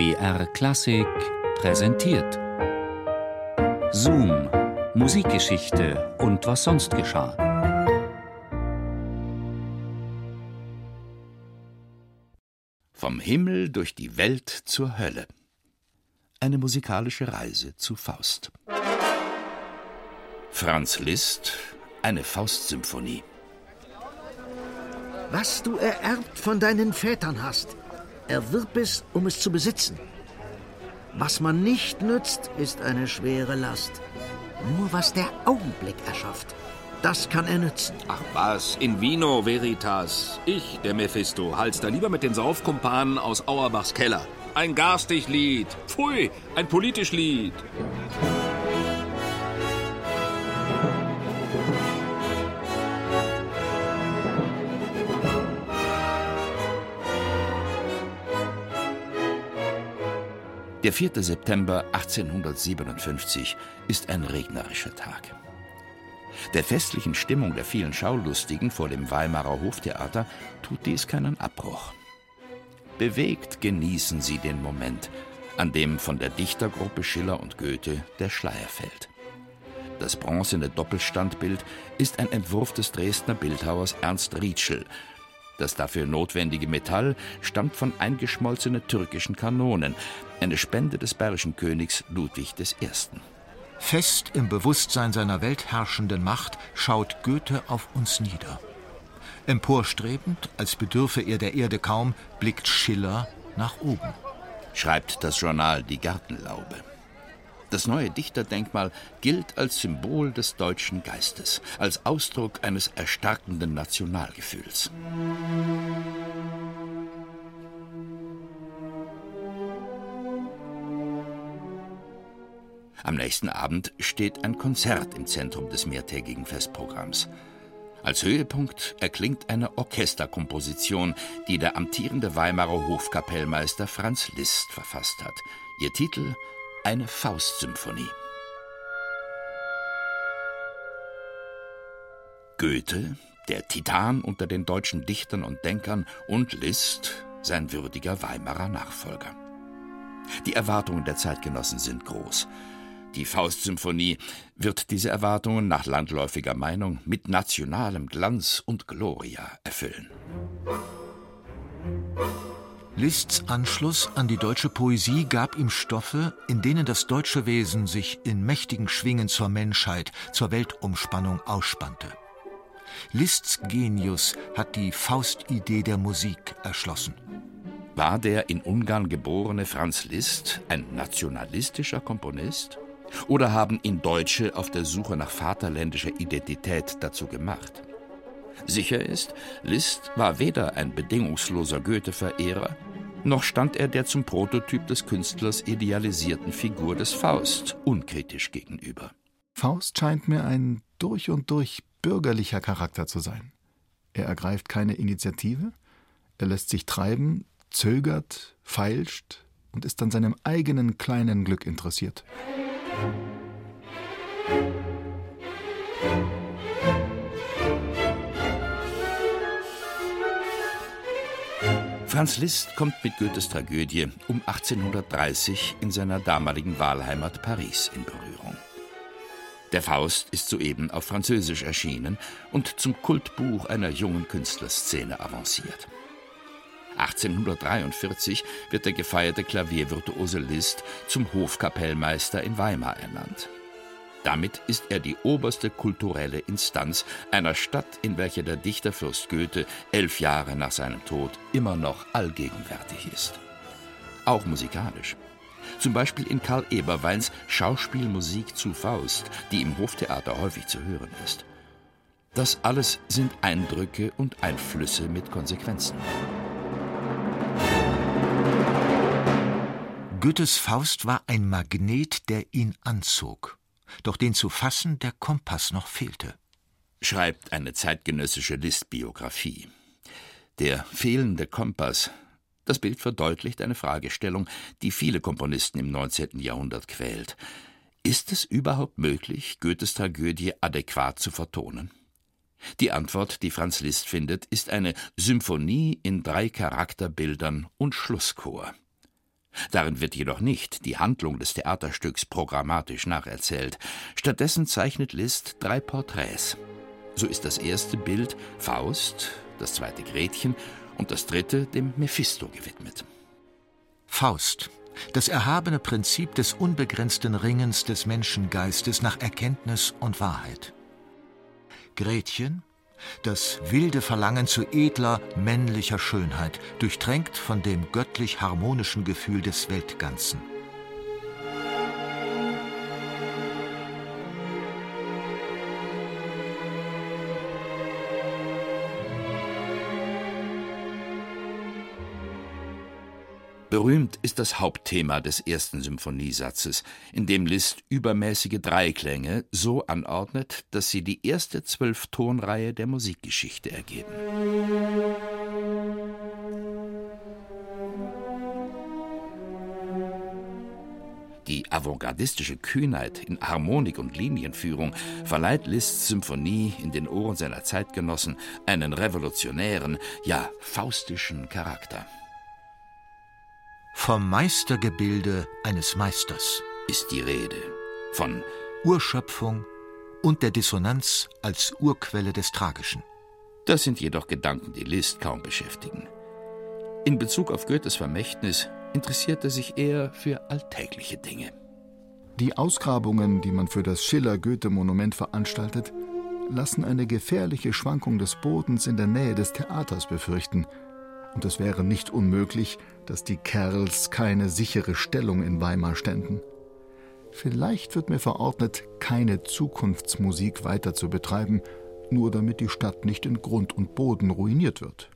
BR Klassik präsentiert. Zoom, Musikgeschichte und was sonst geschah. Vom Himmel durch die Welt zur Hölle. Eine musikalische Reise zu Faust. Franz Liszt, eine Faustsymphonie. Was du ererbt von deinen Vätern hast, erwirb es, um es zu besitzen. Was man nicht nützt, ist eine schwere Last. Nur was der Augenblick erschafft, das kann er nützen. Ach was, in vino veritas. Ich, der Mephisto, halt's da lieber mit den Saufkumpanen aus Auerbachs Keller. Ein garstig Lied. Pfui, ein politisch Lied. Der 4. September 1857 ist ein regnerischer Tag. Der festlichen Stimmung der vielen Schaulustigen vor dem Weimarer Hoftheater tut dies keinen Abbruch. Bewegt genießen sie den Moment, an dem von der Dichtergruppe Schiller und Goethe der Schleier fällt. Das bronzene Doppelstandbild ist ein Entwurf des Dresdner Bildhauers Ernst Rietschel, das dafür notwendige Metall stammt von eingeschmolzenen türkischen Kanonen, eine Spende des bayerischen Königs Ludwig I. Fest im Bewusstsein seiner weltherrschenden Macht schaut Goethe auf uns nieder. Emporstrebend, als bedürfe er der Erde kaum, blickt Schiller nach oben. Schreibt das Journal Die Gartenlaube. Das neue Dichterdenkmal gilt als Symbol des deutschen Geistes, als Ausdruck eines erstarkenden Nationalgefühls. Am nächsten Abend steht ein Konzert im Zentrum des mehrtägigen Festprogramms. Als Höhepunkt erklingt eine Orchesterkomposition, die der amtierende Weimarer Hofkapellmeister Franz Liszt verfasst hat. Ihr Titel eine Faustsymphonie. Goethe, der Titan unter den deutschen Dichtern und Denkern, und Liszt, sein würdiger Weimarer Nachfolger. Die Erwartungen der Zeitgenossen sind groß. Die Faustsymphonie wird diese Erwartungen nach landläufiger Meinung mit nationalem Glanz und Gloria erfüllen. Liszt's Anschluss an die deutsche Poesie gab ihm Stoffe, in denen das deutsche Wesen sich in mächtigen Schwingen zur Menschheit, zur Weltumspannung ausspannte. Liszt's Genius hat die Faustidee der Musik erschlossen. War der in Ungarn geborene Franz Liszt ein nationalistischer Komponist? Oder haben ihn Deutsche auf der Suche nach vaterländischer Identität dazu gemacht? Sicher ist, Liszt war weder ein bedingungsloser Goethe-Verehrer, noch stand er der zum Prototyp des Künstlers idealisierten Figur des Faust unkritisch gegenüber. Faust scheint mir ein durch und durch bürgerlicher Charakter zu sein. Er ergreift keine Initiative, er lässt sich treiben, zögert, feilscht und ist an seinem eigenen kleinen Glück interessiert. Franz Liszt kommt mit Goethes Tragödie um 1830 in seiner damaligen Wahlheimat Paris in Berührung. Der Faust ist soeben auf Französisch erschienen und zum Kultbuch einer jungen Künstlerszene avanciert. 1843 wird der gefeierte Klaviervirtuose Liszt zum Hofkapellmeister in Weimar ernannt. Damit ist er die oberste kulturelle Instanz einer Stadt, in welcher der Dichterfürst Goethe elf Jahre nach seinem Tod immer noch allgegenwärtig ist. Auch musikalisch. Zum Beispiel in Karl Eberweins Schauspielmusik zu Faust, die im Hoftheater häufig zu hören ist. Das alles sind Eindrücke und Einflüsse mit Konsequenzen. Goethes Faust war ein Magnet, der ihn anzog doch den zu fassen der Kompass noch fehlte. Schreibt eine zeitgenössische List-Biografie. Der fehlende Kompass, das Bild verdeutlicht eine Fragestellung, die viele Komponisten im 19. Jahrhundert quält. Ist es überhaupt möglich, Goethes Tragödie adäquat zu vertonen? Die Antwort, die Franz Liszt findet, ist eine Symphonie in drei Charakterbildern und Schlusschor. Darin wird jedoch nicht die Handlung des Theaterstücks programmatisch nacherzählt. Stattdessen zeichnet Liszt drei Porträts. So ist das erste Bild Faust, das zweite Gretchen und das dritte dem Mephisto gewidmet. Faust, das erhabene Prinzip des unbegrenzten Ringens des Menschengeistes nach Erkenntnis und Wahrheit. Gretchen, das wilde Verlangen zu edler, männlicher Schönheit, durchtränkt von dem göttlich harmonischen Gefühl des Weltganzen. Berühmt ist das Hauptthema des ersten Symphoniesatzes, in dem Liszt übermäßige Dreiklänge so anordnet, dass sie die erste Zwölftonreihe der Musikgeschichte ergeben. Die avantgardistische Kühnheit in Harmonik und Linienführung verleiht Liszts Symphonie in den Ohren seiner Zeitgenossen einen revolutionären, ja faustischen Charakter. Vom Meistergebilde eines Meisters ist die Rede, von Urschöpfung und der Dissonanz als Urquelle des Tragischen. Das sind jedoch Gedanken, die Liszt kaum beschäftigen. In Bezug auf Goethes Vermächtnis interessiert er sich eher für alltägliche Dinge. Die Ausgrabungen, die man für das Schiller-Goethe-Monument veranstaltet, lassen eine gefährliche Schwankung des Bodens in der Nähe des Theaters befürchten – und es wäre nicht unmöglich, dass die Kerls keine sichere Stellung in Weimar ständen. Vielleicht wird mir verordnet, keine Zukunftsmusik weiter zu betreiben, nur damit die Stadt nicht in Grund und Boden ruiniert wird.